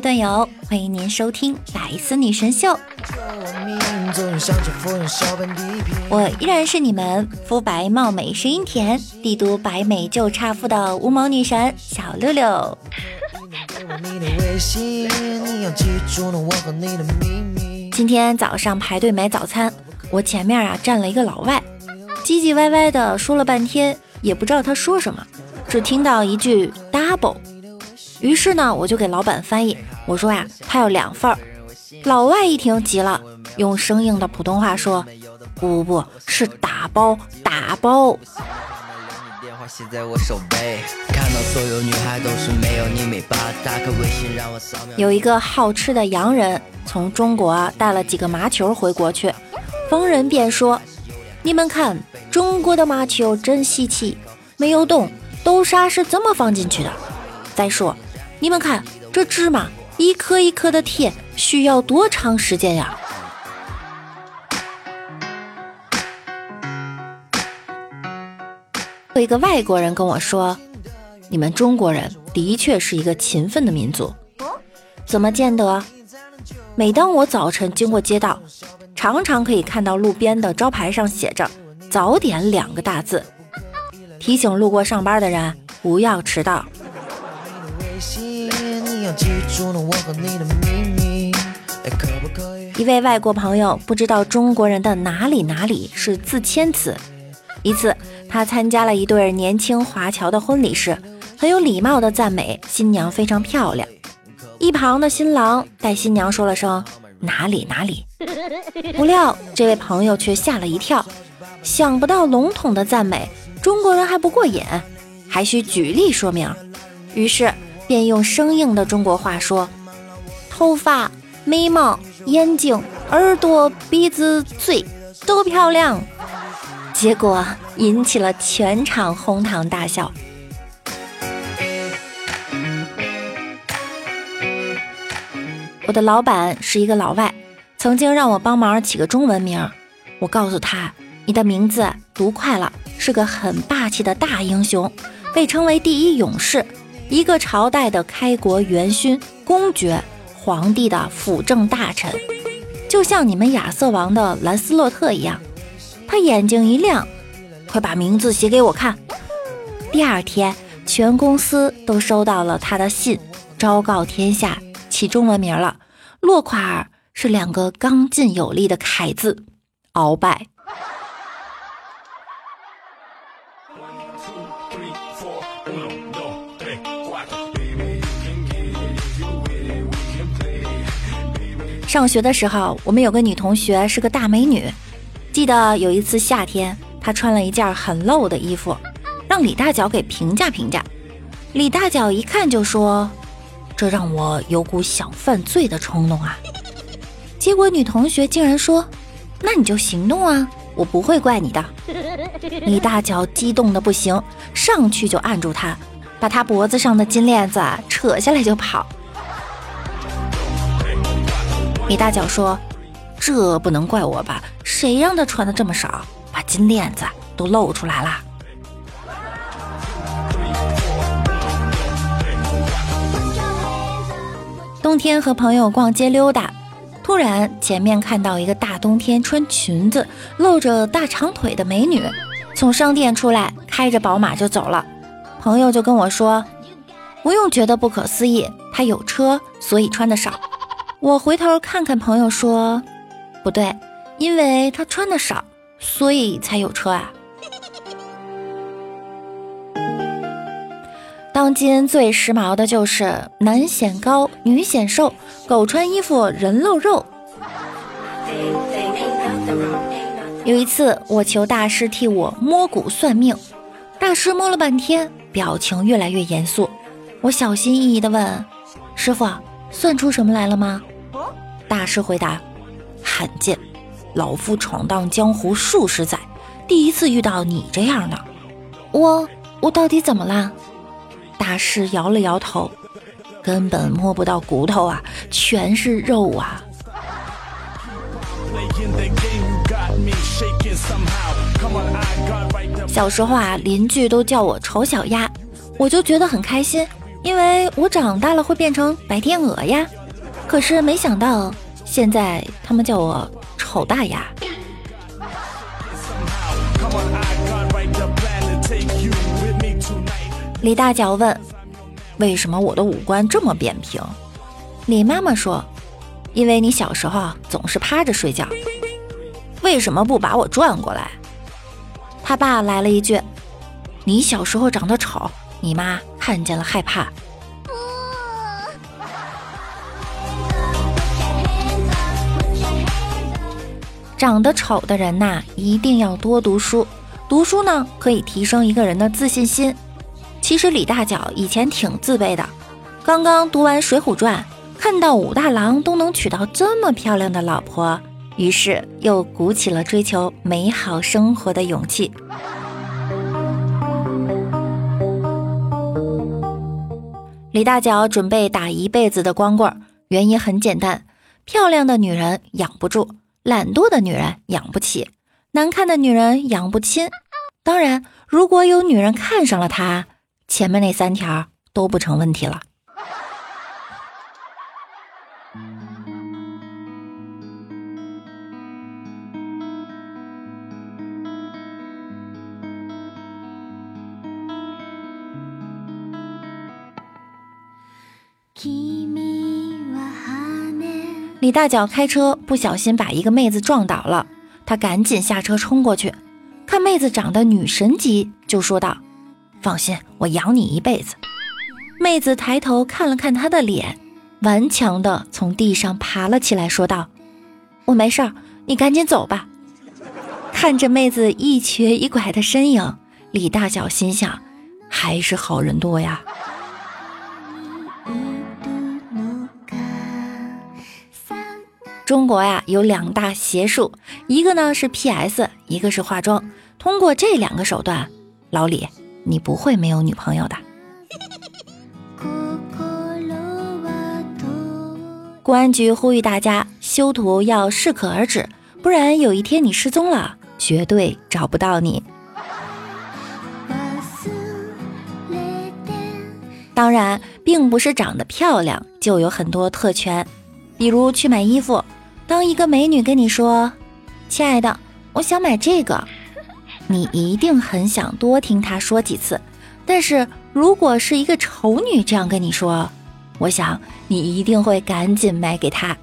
段友，欢迎您收听《百思女神秀》。我依然是你们肤白貌美、声音甜、帝都白美就差富的无毛女神小六六。今天早上排队买早餐，我前面啊站了一个老外，唧唧歪歪的说了半天，也不知道他说什么。只听到一句 double，于是呢，我就给老板翻译，我说呀，他要两份儿。老外一听急了，用生硬的普通话说：“不不不，是打包打包。”有一个好吃的洋人从中国带了几个麻球回国去，逢人便说：“你们看，中国的麻球真稀奇，没有洞。”豆沙是怎么放进去的？再说，你们看这芝麻一颗一颗的贴，需要多长时间呀？有一个外国人跟我说：“你们中国人的确是一个勤奋的民族。”怎么见得？每当我早晨经过街道，常常可以看到路边的招牌上写着“早点”两个大字。提醒路过上班的人不要迟到。一位外国朋友不知道中国人的哪里哪里是自谦词。一次，他参加了一对年轻华侨的婚礼时，很有礼貌的赞美新娘非常漂亮。一旁的新郎带新娘说了声哪里哪里，不料这位朋友却吓了一跳，想不到笼统的赞美。中国人还不过瘾，还需举例说明。于是便用生硬的中国话说：“头发、眉毛、眼睛、耳朵、鼻子、嘴都漂亮。”结果引起了全场哄堂大笑。我的老板是一个老外，曾经让我帮忙起个中文名。我告诉他：“你的名字读快了。”是个很霸气的大英雄，被称为第一勇士，一个朝代的开国元勋、公爵、皇帝的辅政大臣，就像你们亚瑟王的兰斯洛特一样。他眼睛一亮，快把名字写给我看。第二天，全公司都收到了他的信，昭告天下，起中文名了。落款是两个刚劲有力的楷字，鳌拜。上学的时候，我们有个女同学是个大美女。记得有一次夏天，她穿了一件很露的衣服，让李大脚给评价评价。李大脚一看就说：“这让我有股想犯罪的冲动啊！”结果女同学竟然说：“那你就行动啊，我不会怪你的。”李大脚激动的不行，上去就按住她，把她脖子上的金链子扯下来就跑。李大脚说：“这不能怪我吧？谁让他穿的这么少，把金链子都露出来了。”冬天和朋友逛街溜达，突然前面看到一个大冬天穿裙子、露着大长腿的美女，从商店出来，开着宝马就走了。朋友就跟我说：“不用觉得不可思议，她有车，所以穿的少。”我回头看看朋友，说：“不对，因为他穿的少，所以才有车啊。”当今最时髦的就是男显高，女显瘦，狗穿衣服，人露肉。有一次，我求大师替我摸骨算命，大师摸了半天，表情越来越严肃。我小心翼翼地问：“师傅，算出什么来了吗？”大师回答：“罕见，老夫闯荡江湖数十载，第一次遇到你这样的。我我到底怎么了？”大师摇了摇头：“根本摸不到骨头啊，全是肉啊。”小时候啊，邻居都叫我丑小鸭，我就觉得很开心，因为我长大了会变成白天鹅呀。可是没想到，现在他们叫我丑大牙。李大脚问：“为什么我的五官这么扁平？”李妈妈说：“因为你小时候总是趴着睡觉。”为什么不把我转过来？他爸来了一句：“你小时候长得丑，你妈看见了害怕。”长得丑的人呐，一定要多读书。读书呢，可以提升一个人的自信心。其实李大脚以前挺自卑的，刚刚读完《水浒传》，看到武大郎都能娶到这么漂亮的老婆，于是又鼓起了追求美好生活的勇气。李大脚准备打一辈子的光棍，原因很简单：漂亮的女人养不住。懒惰的女人养不起，难看的女人养不亲。当然，如果有女人看上了他，前面那三条都不成问题了。李大脚开车不小心把一个妹子撞倒了，他赶紧下车冲过去，看妹子长得女神级，就说道：“放心，我养你一辈子。”妹子抬头看了看他的脸，顽强的从地上爬了起来，说道：“我没事儿，你赶紧走吧。”看着妹子一瘸一拐的身影，李大脚心想：还是好人多呀。中国呀有两大邪术，一个呢是 PS，一个是化妆。通过这两个手段，老李，你不会没有女朋友的。公安局呼吁大家修图要适可而止，不然有一天你失踪了，绝对找不到你。当然，并不是长得漂亮就有很多特权，比如去买衣服。当一个美女跟你说：“亲爱的，我想买这个”，你一定很想多听她说几次。但是如果是一个丑女这样跟你说，我想你一定会赶紧买给她。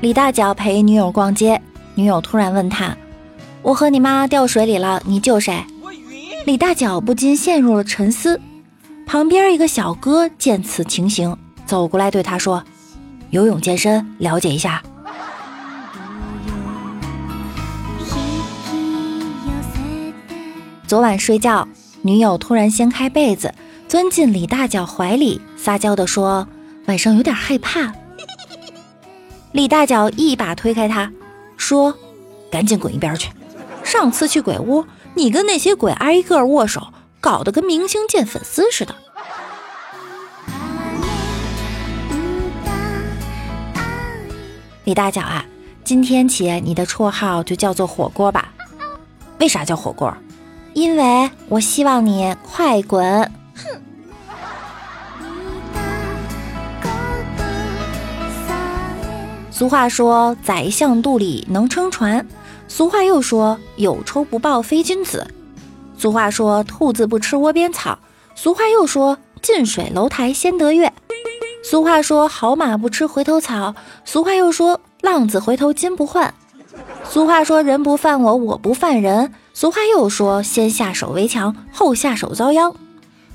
李大脚陪女友逛街，女友突然问他：“我和你妈掉水里了，你救谁？”李大脚不禁陷入了沉思。旁边一个小哥见此情形，走过来对他说：“游泳健身，了解一下。”昨晚睡觉，女友突然掀开被子，钻进李大脚怀里，撒娇地说：“晚上有点害怕。”李大脚一把推开他，说：“赶紧滚一边去！上次去鬼屋，你跟那些鬼挨个握手。”搞得跟明星见粉丝似的。李大脚啊，今天起你的绰号就叫做火锅吧？为啥叫火锅？因为我希望你快滚！哼。俗话说“宰相肚里能撑船”，俗话又说“有仇不报非君子”。俗话说：“兔子不吃窝边草。”俗话又说：“近水楼台先得月。”俗话说：“好马不吃回头草。”俗话又说：“浪子回头金不换。”俗话说：“人不犯我，我不犯人。”俗话又说：“先下手为强，后下手遭殃。”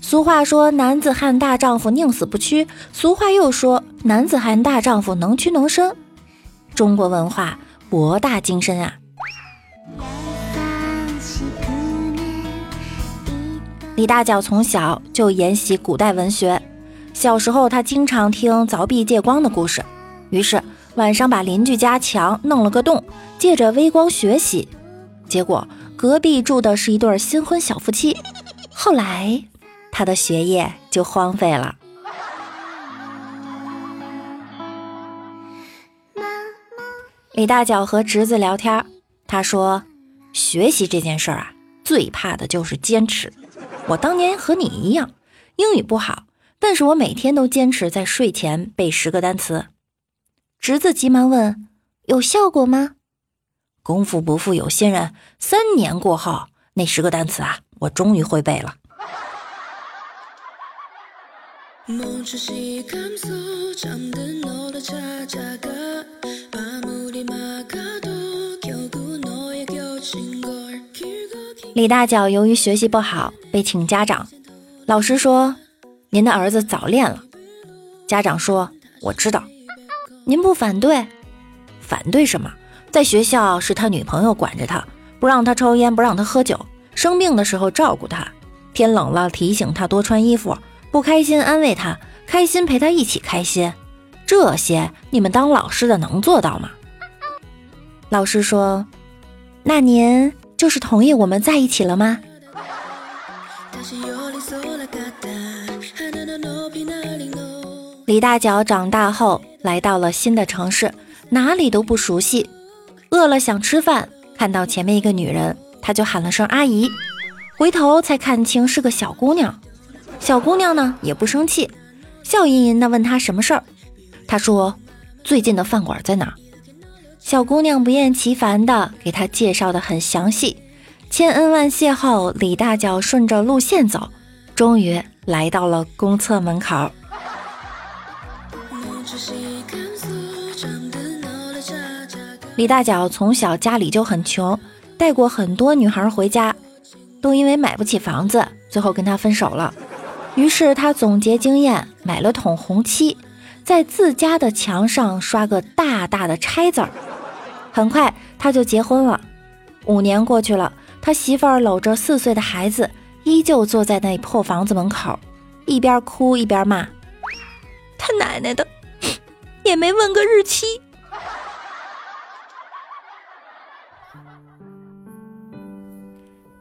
俗话说：“男子汉大丈夫宁死不屈。”俗话又说：“男子汉大丈夫能屈能伸。”中国文化博大精深啊！李大脚从小就研习古代文学，小时候他经常听凿壁借光的故事，于是晚上把邻居家墙弄了个洞，借着微光学习。结果隔壁住的是一对新婚小夫妻，后来他的学业就荒废了。李大脚和侄子聊天，他说：“学习这件事儿啊，最怕的就是坚持。”我当年和你一样，英语不好，但是我每天都坚持在睡前背十个单词。侄子急忙问：“有效果吗？”功夫不负有心人，三年过后，那十个单词啊，我终于会背了。李大脚由于学习不好被请家长，老师说：“您的儿子早恋了。”家长说：“我知道，您不反对？反对什么？在学校是他女朋友管着他，不让他抽烟，不让他喝酒，生病的时候照顾他，天冷了提醒他多穿衣服，不开心安慰他，开心陪他一起开心。这些你们当老师的能做到吗？”老师说：“那您。”就是同意我们在一起了吗？李大脚长大后来到了新的城市，哪里都不熟悉，饿了想吃饭，看到前面一个女人，他就喊了声阿姨，回头才看清是个小姑娘。小姑娘呢也不生气，笑吟吟的问他什么事儿。他说：“最近的饭馆在哪？”小姑娘不厌其烦的给他介绍的很详细，千恩万谢后，李大脚顺着路线走，终于来到了公厕门口。李大脚从小家里就很穷，带过很多女孩回家，都因为买不起房子，最后跟他分手了。于是他总结经验，买了桶红漆，在自家的墙上刷个大大的拆字儿。很快他就结婚了，五年过去了，他媳妇儿搂着四岁的孩子，依旧坐在那破房子门口，一边哭一边骂：“他奶奶的，也没问个日期。”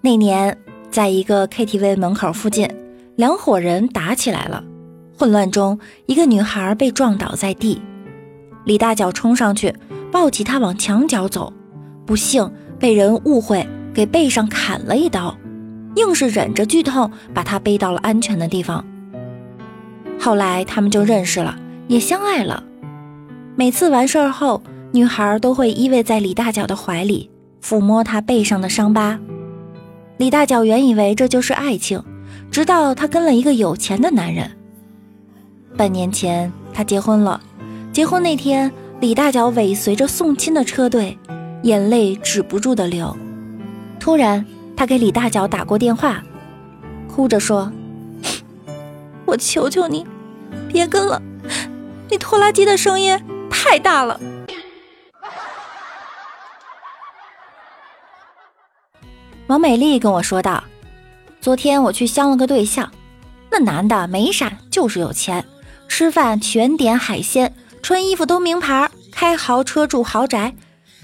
那年，在一个 KTV 门口附近，两伙人打起来了，混乱中，一个女孩被撞倒在地，李大脚冲上去。抱起他往墙角走，不幸被人误会，给背上砍了一刀，硬是忍着剧痛把他背到了安全的地方。后来他们就认识了，也相爱了。每次完事儿后，女孩都会依偎在李大脚的怀里，抚摸他背上的伤疤。李大脚原以为这就是爱情，直到他跟了一个有钱的男人。半年前他结婚了，结婚那天。李大脚尾随着送亲的车队，眼泪止不住的流。突然，他给李大脚打过电话，哭着说：“我求求你，别跟了，那拖拉机的声音太大了。”王美丽跟我说道：“昨天我去相了个对象，那男的没啥，就是有钱，吃饭全点海鲜。”穿衣服都名牌，开豪车住豪宅，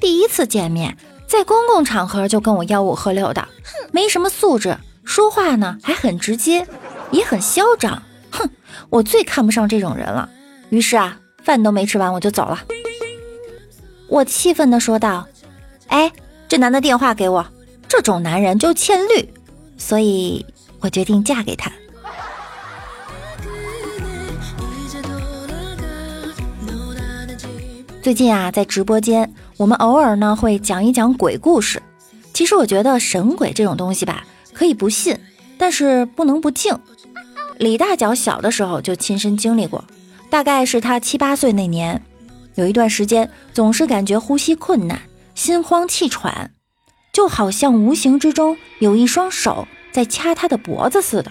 第一次见面，在公共场合就跟我吆五喝六的，哼，没什么素质，说话呢还很直接，也很嚣张，哼，我最看不上这种人了。于是啊，饭都没吃完我就走了。我气愤地说道：“哎，这男的电话给我，这种男人就欠绿，所以我决定嫁给他。”最近啊，在直播间，我们偶尔呢会讲一讲鬼故事。其实我觉得神鬼这种东西吧，可以不信，但是不能不敬。李大脚小的时候就亲身经历过，大概是他七八岁那年，有一段时间总是感觉呼吸困难、心慌气喘，就好像无形之中有一双手在掐他的脖子似的。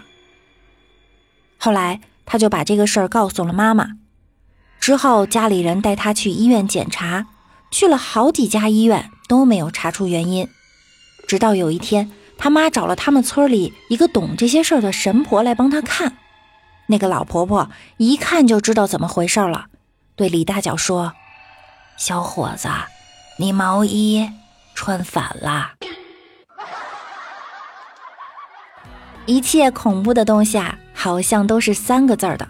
后来他就把这个事儿告诉了妈妈。之后，家里人带他去医院检查，去了好几家医院都没有查出原因。直到有一天，他妈找了他们村里一个懂这些事儿的神婆来帮他看。那个老婆婆一看就知道怎么回事了，对李大脚说：“小伙子，你毛衣穿反了。”一切恐怖的东西啊，好像都是三个字儿的，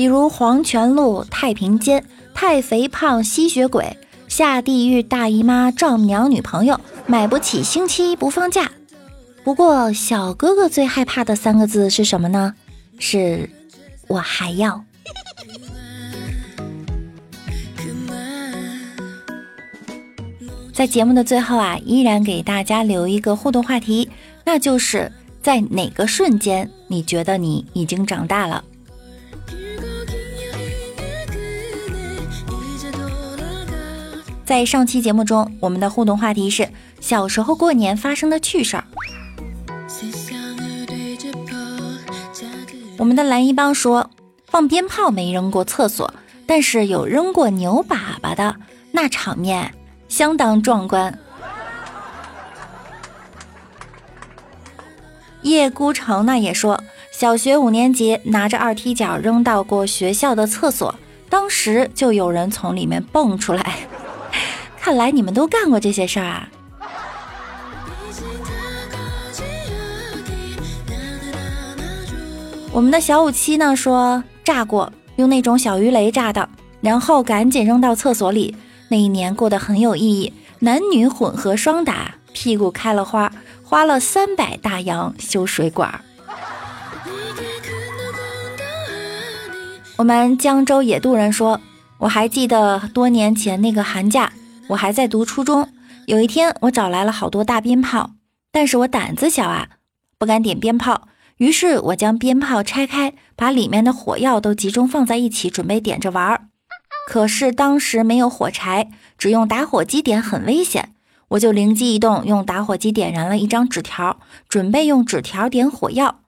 比如黄泉路、太平间、太肥胖、吸血鬼、下地狱、大姨妈、丈母娘、女朋友、买不起、星期一不放假。不过小哥哥最害怕的三个字是什么呢？是我还要。在节目的最后啊，依然给大家留一个互动话题，那就是。在哪个瞬间，你觉得你已经长大了？在上期节目中，我们的互动话题是小时候过年发生的趣事儿。我们的蓝一帮说，放鞭炮没扔过厕所，但是有扔过牛粑粑的，那场面相当壮观。叶孤城呢也说，小学五年级拿着二踢脚扔到过学校的厕所，当时就有人从里面蹦出来。看来你们都干过这些事儿啊！我们的小五七呢说炸过，用那种小鱼雷炸的，然后赶紧扔到厕所里。那一年过得很有意义，男女混合双打，屁股开了花。花了三百大洋修水管。我们江州野渡人说，我还记得多年前那个寒假，我还在读初中。有一天，我找来了好多大鞭炮，但是我胆子小啊，不敢点鞭炮。于是我将鞭炮拆开，把里面的火药都集中放在一起，准备点着玩儿。可是当时没有火柴，只用打火机点很危险。我就灵机一动，用打火机点燃了一张纸条，准备用纸条点火药。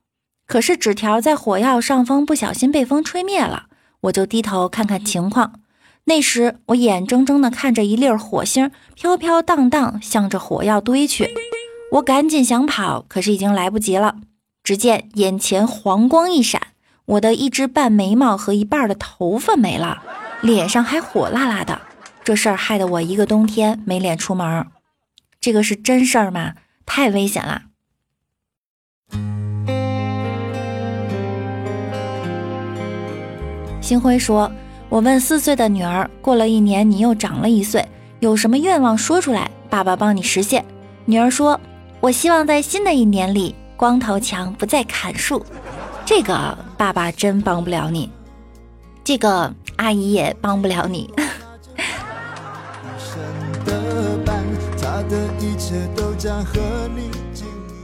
可是纸条在火药上方不小心被风吹灭了。我就低头看看情况。那时我眼睁睁地看着一粒火星飘飘荡荡向着火药堆去，我赶紧想跑，可是已经来不及了。只见眼前黄光一闪，我的一只半眉毛和一半的头发没了，脸上还火辣辣的。这事儿害得我一个冬天没脸出门。这个是真事儿吗？太危险了。星辉说：“我问四岁的女儿，过了一年你又长了一岁，有什么愿望说出来，爸爸帮你实现。”女儿说：“我希望在新的一年里，光头强不再砍树。”这个爸爸真帮不了你，这个阿姨也帮不了你。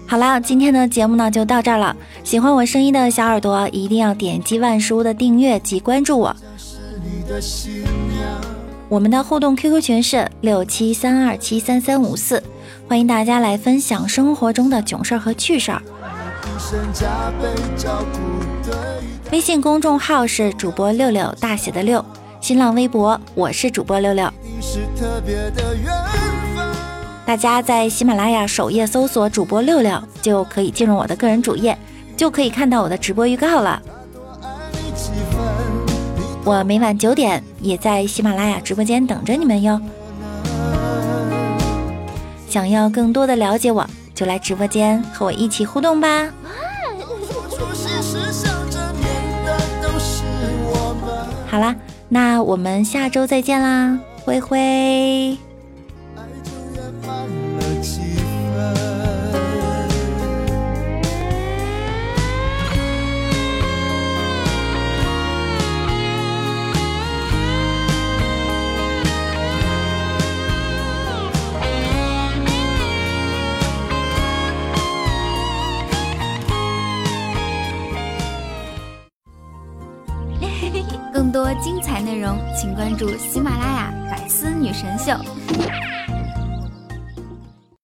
好啦，今天的节目呢就到这儿了。喜欢我声音的小耳朵，一定要点击万事屋的订阅及关注我。我们的互动 QQ 群是六七三二七三三五四，欢迎大家来分享生活中的囧事儿和趣事儿。微信公众号是主播六六大写的六，新浪微博我是主播六六。大家在喜马拉雅首页搜索主播六六，就可以进入我的个人主页，就可以看到我的直播预告了。我每晚九点也在喜马拉雅直播间等着你们哟。想要更多的了解我，就来直播间和我一起互动吧。好啦，那我们下周再见啦，灰灰。